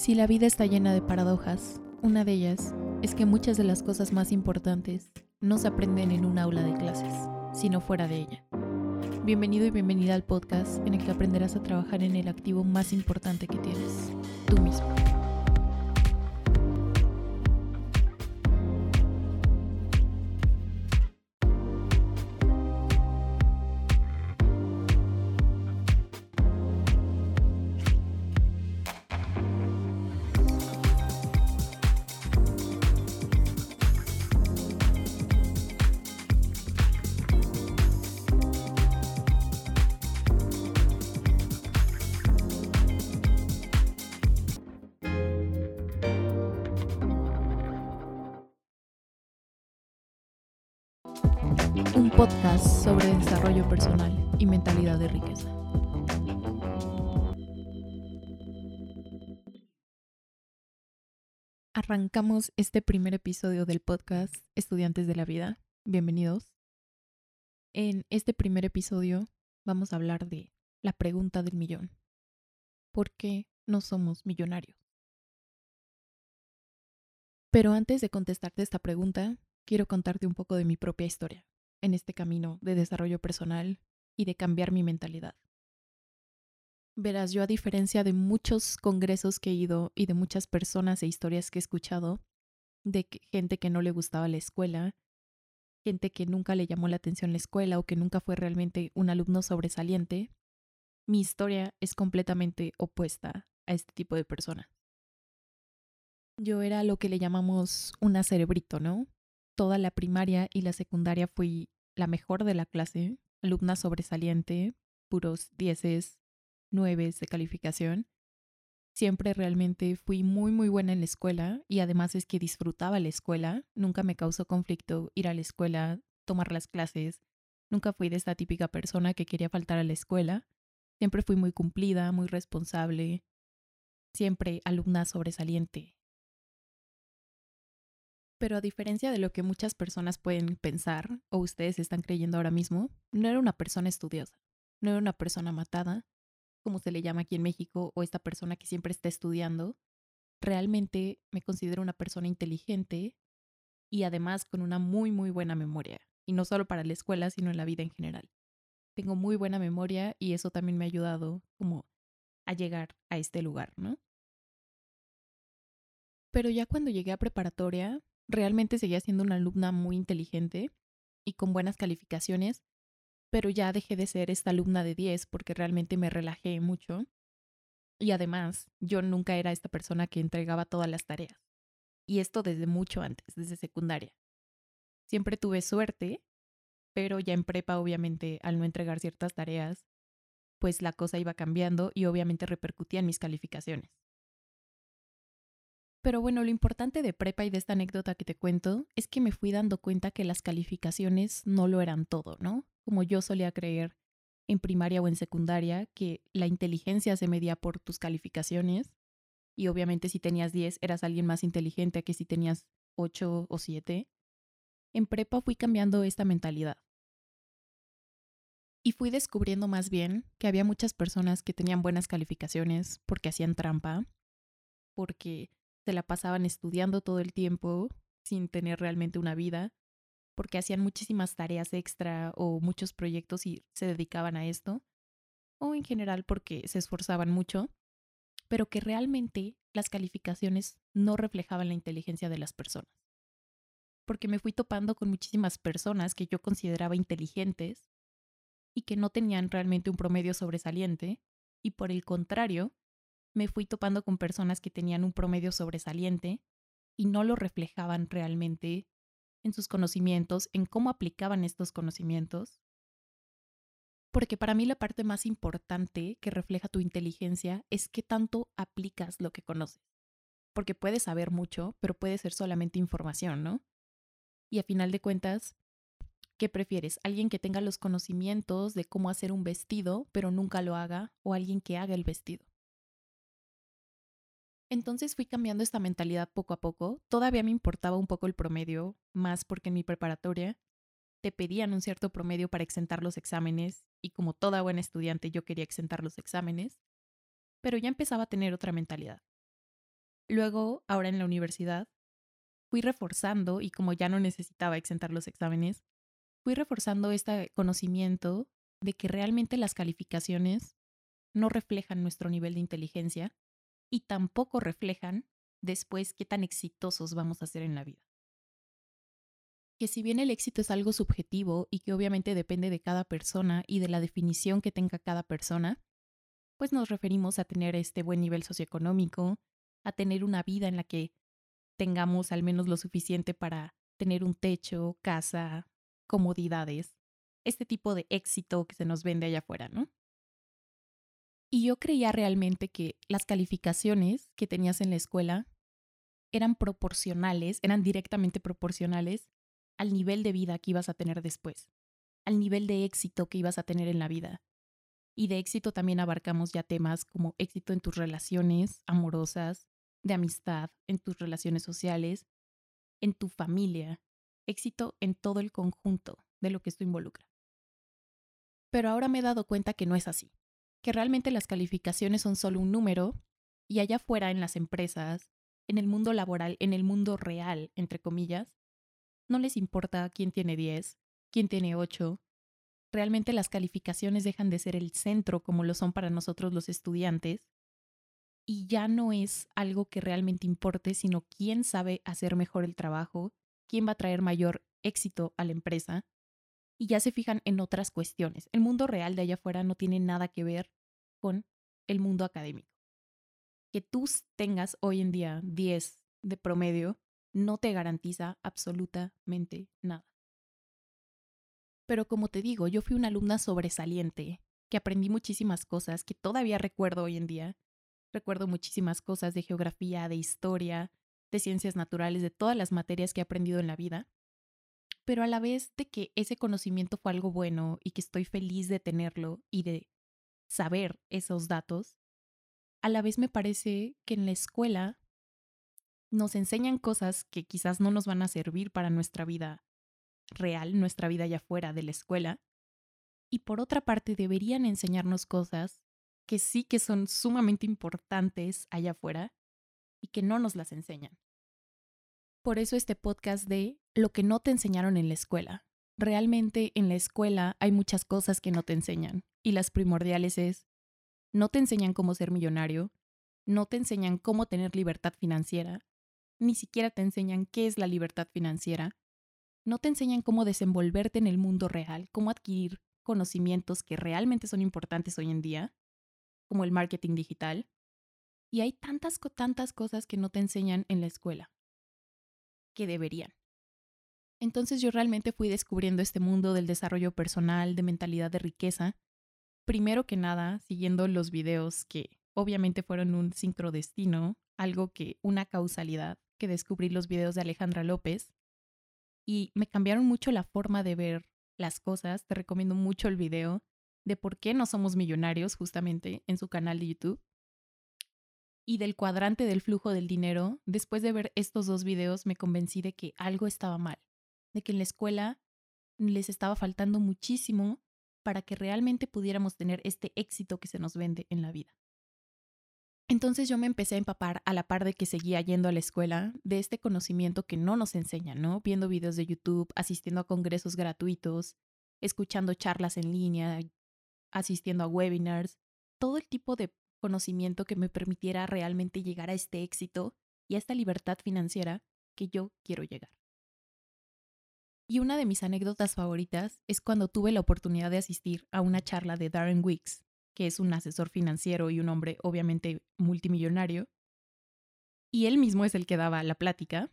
Si la vida está llena de paradojas, una de ellas es que muchas de las cosas más importantes no se aprenden en un aula de clases, sino fuera de ella. Bienvenido y bienvenida al podcast en el que aprenderás a trabajar en el activo más importante que tienes, tú mismo. Podcast sobre desarrollo personal y mentalidad de riqueza. Arrancamos este primer episodio del podcast Estudiantes de la Vida. Bienvenidos. En este primer episodio vamos a hablar de la pregunta del millón. ¿Por qué no somos millonarios? Pero antes de contestarte esta pregunta, quiero contarte un poco de mi propia historia en este camino de desarrollo personal y de cambiar mi mentalidad. Verás, yo a diferencia de muchos congresos que he ido y de muchas personas e historias que he escuchado, de gente que no le gustaba la escuela, gente que nunca le llamó la atención la escuela o que nunca fue realmente un alumno sobresaliente, mi historia es completamente opuesta a este tipo de personas. Yo era lo que le llamamos una cerebrito, ¿no? Toda la primaria y la secundaria fui la mejor de la clase, alumna sobresaliente, puros dieces, nueves de calificación. Siempre realmente fui muy muy buena en la escuela y además es que disfrutaba la escuela, nunca me causó conflicto ir a la escuela, tomar las clases, nunca fui de esta típica persona que quería faltar a la escuela, siempre fui muy cumplida, muy responsable, siempre alumna sobresaliente, pero a diferencia de lo que muchas personas pueden pensar o ustedes están creyendo ahora mismo, no era una persona estudiosa, no era una persona matada, como se le llama aquí en México, o esta persona que siempre está estudiando. Realmente me considero una persona inteligente y además con una muy, muy buena memoria. Y no solo para la escuela, sino en la vida en general. Tengo muy buena memoria y eso también me ha ayudado como a llegar a este lugar, ¿no? Pero ya cuando llegué a preparatoria, realmente seguía siendo una alumna muy inteligente y con buenas calificaciones, pero ya dejé de ser esta alumna de 10 porque realmente me relajé mucho. Y además, yo nunca era esta persona que entregaba todas las tareas. Y esto desde mucho antes, desde secundaria. Siempre tuve suerte, pero ya en prepa, obviamente, al no entregar ciertas tareas, pues la cosa iba cambiando y obviamente repercutía en mis calificaciones. Pero bueno, lo importante de prepa y de esta anécdota que te cuento es que me fui dando cuenta que las calificaciones no lo eran todo, ¿no? Como yo solía creer en primaria o en secundaria, que la inteligencia se medía por tus calificaciones. Y obviamente si tenías 10 eras alguien más inteligente que si tenías 8 o 7. En prepa fui cambiando esta mentalidad. Y fui descubriendo más bien que había muchas personas que tenían buenas calificaciones porque hacían trampa, porque se la pasaban estudiando todo el tiempo sin tener realmente una vida, porque hacían muchísimas tareas extra o muchos proyectos y se dedicaban a esto, o en general porque se esforzaban mucho, pero que realmente las calificaciones no reflejaban la inteligencia de las personas. Porque me fui topando con muchísimas personas que yo consideraba inteligentes y que no tenían realmente un promedio sobresaliente, y por el contrario, me fui topando con personas que tenían un promedio sobresaliente y no lo reflejaban realmente en sus conocimientos, en cómo aplicaban estos conocimientos. Porque para mí la parte más importante que refleja tu inteligencia es qué tanto aplicas lo que conoces. Porque puedes saber mucho, pero puede ser solamente información, ¿no? Y a final de cuentas, ¿qué prefieres? ¿Alguien que tenga los conocimientos de cómo hacer un vestido, pero nunca lo haga? ¿O alguien que haga el vestido? Entonces fui cambiando esta mentalidad poco a poco. Todavía me importaba un poco el promedio, más porque en mi preparatoria te pedían un cierto promedio para exentar los exámenes y como toda buena estudiante yo quería exentar los exámenes, pero ya empezaba a tener otra mentalidad. Luego, ahora en la universidad, fui reforzando y como ya no necesitaba exentar los exámenes, fui reforzando este conocimiento de que realmente las calificaciones no reflejan nuestro nivel de inteligencia y tampoco reflejan después qué tan exitosos vamos a ser en la vida. Que si bien el éxito es algo subjetivo y que obviamente depende de cada persona y de la definición que tenga cada persona, pues nos referimos a tener este buen nivel socioeconómico, a tener una vida en la que tengamos al menos lo suficiente para tener un techo, casa, comodidades, este tipo de éxito que se nos vende allá afuera, ¿no? Y yo creía realmente que las calificaciones que tenías en la escuela eran proporcionales, eran directamente proporcionales al nivel de vida que ibas a tener después, al nivel de éxito que ibas a tener en la vida. Y de éxito también abarcamos ya temas como éxito en tus relaciones amorosas, de amistad, en tus relaciones sociales, en tu familia, éxito en todo el conjunto de lo que esto involucra. Pero ahora me he dado cuenta que no es así que realmente las calificaciones son solo un número y allá afuera en las empresas, en el mundo laboral, en el mundo real, entre comillas, no les importa quién tiene 10, quién tiene 8. Realmente las calificaciones dejan de ser el centro como lo son para nosotros los estudiantes y ya no es algo que realmente importe, sino quién sabe hacer mejor el trabajo, quién va a traer mayor éxito a la empresa y ya se fijan en otras cuestiones. El mundo real de allá afuera no tiene nada que ver con el mundo académico. Que tú tengas hoy en día 10 de promedio no te garantiza absolutamente nada. Pero como te digo, yo fui una alumna sobresaliente, que aprendí muchísimas cosas que todavía recuerdo hoy en día. Recuerdo muchísimas cosas de geografía, de historia, de ciencias naturales, de todas las materias que he aprendido en la vida pero a la vez de que ese conocimiento fue algo bueno y que estoy feliz de tenerlo y de saber esos datos, a la vez me parece que en la escuela nos enseñan cosas que quizás no nos van a servir para nuestra vida real, nuestra vida allá fuera de la escuela, y por otra parte deberían enseñarnos cosas que sí que son sumamente importantes allá afuera y que no nos las enseñan. Por eso este podcast de lo que no te enseñaron en la escuela. Realmente en la escuela hay muchas cosas que no te enseñan y las primordiales es, no te enseñan cómo ser millonario, no te enseñan cómo tener libertad financiera, ni siquiera te enseñan qué es la libertad financiera, no te enseñan cómo desenvolverte en el mundo real, cómo adquirir conocimientos que realmente son importantes hoy en día, como el marketing digital. Y hay tantas, tantas cosas que no te enseñan en la escuela deberían. Entonces yo realmente fui descubriendo este mundo del desarrollo personal, de mentalidad de riqueza, primero que nada siguiendo los videos que obviamente fueron un sincrodestino, algo que una causalidad, que descubrí los videos de Alejandra López y me cambiaron mucho la forma de ver las cosas. Te recomiendo mucho el video de por qué no somos millonarios justamente en su canal de YouTube y del cuadrante del flujo del dinero, después de ver estos dos videos me convencí de que algo estaba mal, de que en la escuela les estaba faltando muchísimo para que realmente pudiéramos tener este éxito que se nos vende en la vida. Entonces yo me empecé a empapar a la par de que seguía yendo a la escuela de este conocimiento que no nos enseñan, ¿no? Viendo videos de YouTube, asistiendo a congresos gratuitos, escuchando charlas en línea, asistiendo a webinars, todo el tipo de conocimiento que me permitiera realmente llegar a este éxito y a esta libertad financiera que yo quiero llegar. Y una de mis anécdotas favoritas es cuando tuve la oportunidad de asistir a una charla de Darren Wicks, que es un asesor financiero y un hombre obviamente multimillonario, y él mismo es el que daba la plática.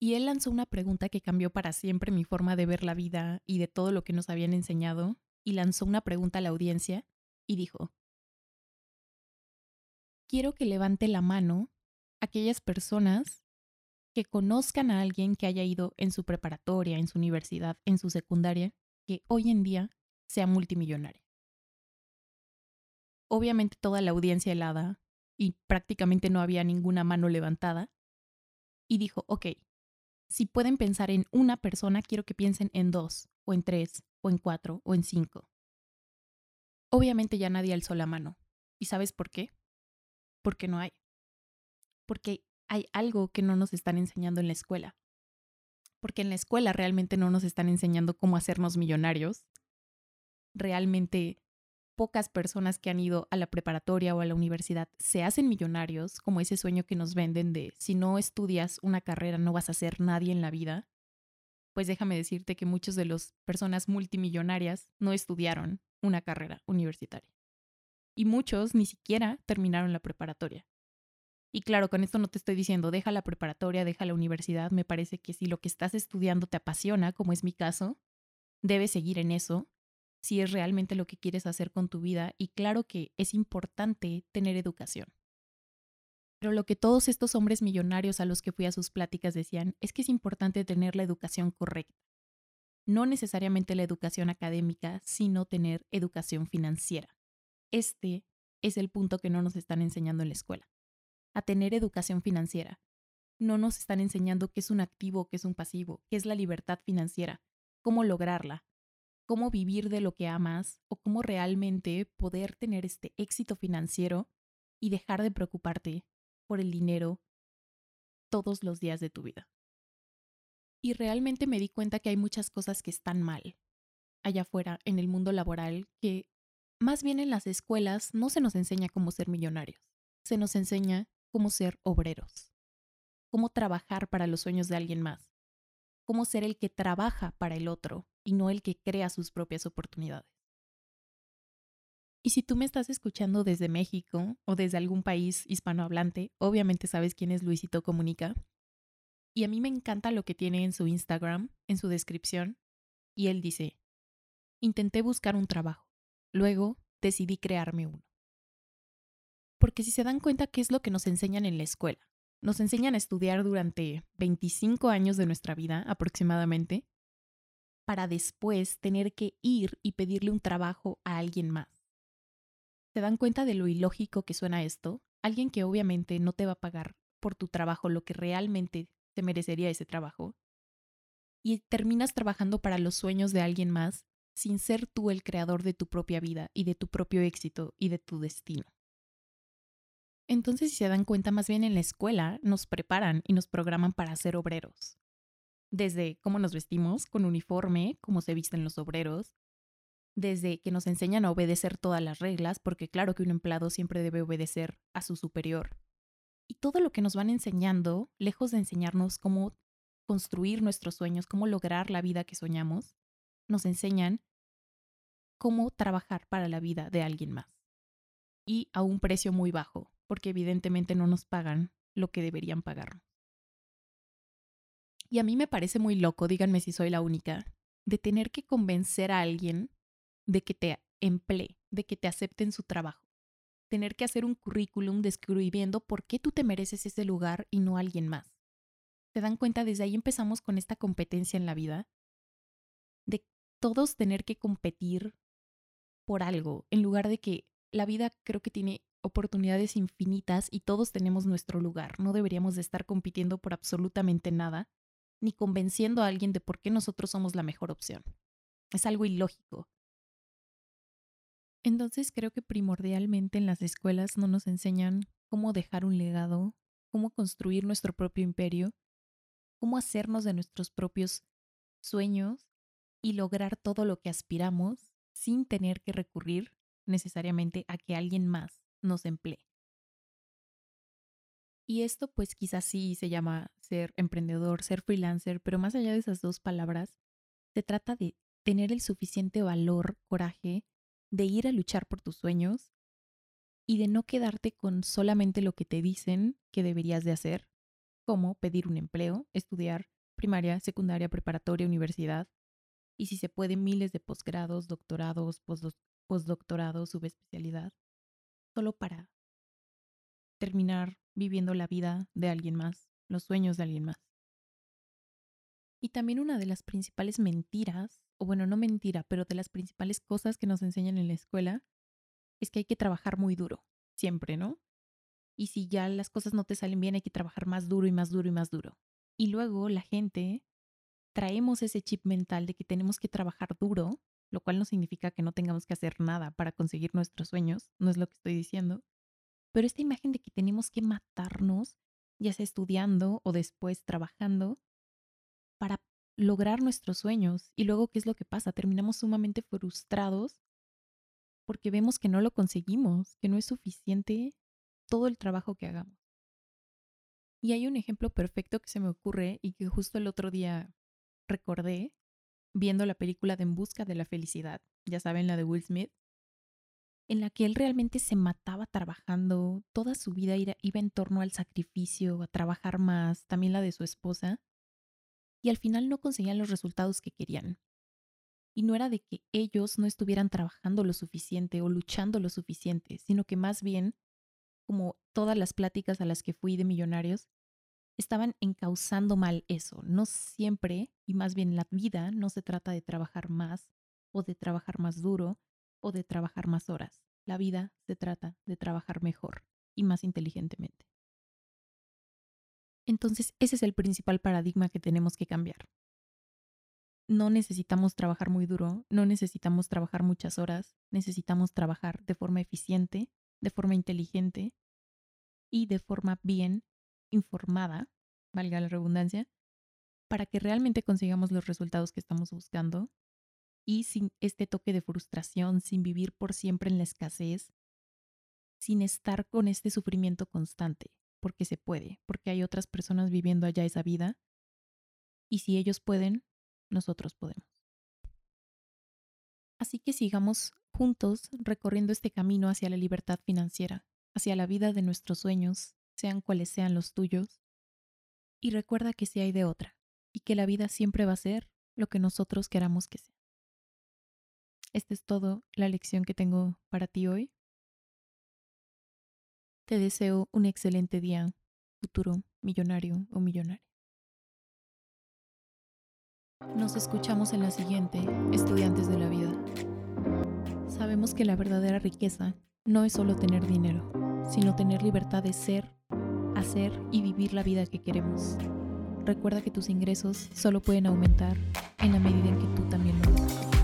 Y él lanzó una pregunta que cambió para siempre mi forma de ver la vida y de todo lo que nos habían enseñado, y lanzó una pregunta a la audiencia y dijo, quiero que levante la mano aquellas personas que conozcan a alguien que haya ido en su preparatoria, en su universidad, en su secundaria, que hoy en día sea multimillonaria. Obviamente toda la audiencia helada y prácticamente no había ninguna mano levantada. Y dijo, ok, si pueden pensar en una persona, quiero que piensen en dos, o en tres, o en cuatro, o en cinco. Obviamente ya nadie alzó la mano. ¿Y sabes por qué? porque no hay. Porque hay algo que no nos están enseñando en la escuela. Porque en la escuela realmente no nos están enseñando cómo hacernos millonarios. Realmente pocas personas que han ido a la preparatoria o a la universidad se hacen millonarios, como ese sueño que nos venden de si no estudias una carrera no vas a ser nadie en la vida. Pues déjame decirte que muchas de las personas multimillonarias no estudiaron una carrera universitaria. Y muchos ni siquiera terminaron la preparatoria. Y claro, con esto no te estoy diciendo, deja la preparatoria, deja la universidad. Me parece que si lo que estás estudiando te apasiona, como es mi caso, debes seguir en eso si es realmente lo que quieres hacer con tu vida y claro que es importante tener educación. Pero lo que todos estos hombres millonarios a los que fui a sus pláticas decían es que es importante tener la educación correcta. No necesariamente la educación académica, sino tener educación financiera. Este es el punto que no nos están enseñando en la escuela. A tener educación financiera. No nos están enseñando qué es un activo, qué es un pasivo, qué es la libertad financiera, cómo lograrla, cómo vivir de lo que amas o cómo realmente poder tener este éxito financiero y dejar de preocuparte por el dinero todos los días de tu vida. Y realmente me di cuenta que hay muchas cosas que están mal allá afuera en el mundo laboral que más bien en las escuelas no se nos enseña cómo ser millonarios, se nos enseña cómo ser obreros, cómo trabajar para los sueños de alguien más, cómo ser el que trabaja para el otro y no el que crea sus propias oportunidades. Y si tú me estás escuchando desde México o desde algún país hispanohablante, obviamente sabes quién es Luisito Comunica. Y a mí me encanta lo que tiene en su Instagram, en su descripción. Y él dice, intenté buscar un trabajo. Luego decidí crearme uno. Porque si se dan cuenta qué es lo que nos enseñan en la escuela, nos enseñan a estudiar durante 25 años de nuestra vida aproximadamente para después tener que ir y pedirle un trabajo a alguien más. ¿Se dan cuenta de lo ilógico que suena esto? Alguien que obviamente no te va a pagar por tu trabajo lo que realmente te merecería ese trabajo. Y terminas trabajando para los sueños de alguien más sin ser tú el creador de tu propia vida y de tu propio éxito y de tu destino. Entonces, si se dan cuenta, más bien en la escuela nos preparan y nos programan para ser obreros. Desde cómo nos vestimos, con uniforme, cómo se visten los obreros, desde que nos enseñan a obedecer todas las reglas, porque claro que un empleado siempre debe obedecer a su superior. Y todo lo que nos van enseñando, lejos de enseñarnos cómo construir nuestros sueños, cómo lograr la vida que soñamos, nos enseñan cómo trabajar para la vida de alguien más. Y a un precio muy bajo, porque evidentemente no nos pagan lo que deberían pagarnos. Y a mí me parece muy loco, díganme si soy la única, de tener que convencer a alguien de que te emplee, de que te acepten su trabajo. Tener que hacer un currículum describiendo por qué tú te mereces ese lugar y no alguien más. ¿Se dan cuenta? Desde ahí empezamos con esta competencia en la vida. De todos tener que competir por algo, en lugar de que la vida creo que tiene oportunidades infinitas y todos tenemos nuestro lugar. No deberíamos de estar compitiendo por absolutamente nada, ni convenciendo a alguien de por qué nosotros somos la mejor opción. Es algo ilógico. Entonces creo que primordialmente en las escuelas no nos enseñan cómo dejar un legado, cómo construir nuestro propio imperio, cómo hacernos de nuestros propios sueños y lograr todo lo que aspiramos sin tener que recurrir necesariamente a que alguien más nos emplee. Y esto pues quizás sí se llama ser emprendedor, ser freelancer, pero más allá de esas dos palabras, se trata de tener el suficiente valor, coraje, de ir a luchar por tus sueños y de no quedarte con solamente lo que te dicen que deberías de hacer, como pedir un empleo, estudiar primaria, secundaria, preparatoria, universidad, y si se puede miles de posgrados, doctorados, postdoctorados, subespecialidad, solo para terminar viviendo la vida de alguien más, los sueños de alguien más. Y también una de las principales mentiras, o bueno, no mentira, pero de las principales cosas que nos enseñan en la escuela, es que hay que trabajar muy duro, siempre, ¿no? Y si ya las cosas no te salen bien, hay que trabajar más duro y más duro y más duro. Y luego la gente traemos ese chip mental de que tenemos que trabajar duro, lo cual no significa que no tengamos que hacer nada para conseguir nuestros sueños, no es lo que estoy diciendo, Pero esta imagen de que tenemos que matarnos, ya sea estudiando o después trabajando, para lograr nuestros sueños. Y luego, ¿qué es lo que pasa? Terminamos sumamente frustrados porque vemos que no lo conseguimos, que no es suficiente todo el trabajo que hagamos. Y hay un ejemplo perfecto que se me ocurre y que justo el otro día recordé viendo la película de En Busca de la Felicidad, ya saben, la de Will Smith, en la que él realmente se mataba trabajando, toda su vida iba en torno al sacrificio, a trabajar más, también la de su esposa, y al final no conseguían los resultados que querían. Y no era de que ellos no estuvieran trabajando lo suficiente o luchando lo suficiente, sino que más bien, como todas las pláticas a las que fui de millonarios, estaban encauzando mal eso. No siempre, y más bien la vida, no se trata de trabajar más o de trabajar más duro o de trabajar más horas. La vida se trata de trabajar mejor y más inteligentemente. Entonces, ese es el principal paradigma que tenemos que cambiar. No necesitamos trabajar muy duro, no necesitamos trabajar muchas horas, necesitamos trabajar de forma eficiente, de forma inteligente y de forma bien informada, valga la redundancia, para que realmente consigamos los resultados que estamos buscando y sin este toque de frustración, sin vivir por siempre en la escasez, sin estar con este sufrimiento constante, porque se puede, porque hay otras personas viviendo allá esa vida y si ellos pueden, nosotros podemos. Así que sigamos juntos recorriendo este camino hacia la libertad financiera, hacia la vida de nuestros sueños, sean cuales sean los tuyos. Y recuerda que si hay de otra, y que la vida siempre va a ser lo que nosotros queramos que sea. Esta es todo la lección que tengo para ti hoy. Te deseo un excelente día, futuro millonario o millonaria. Nos escuchamos en la siguiente, estudiantes de la vida. Sabemos que la verdadera riqueza no es solo tener dinero, sino tener libertad de ser hacer y vivir la vida que queremos. Recuerda que tus ingresos solo pueden aumentar en la medida en que tú también lo hagas.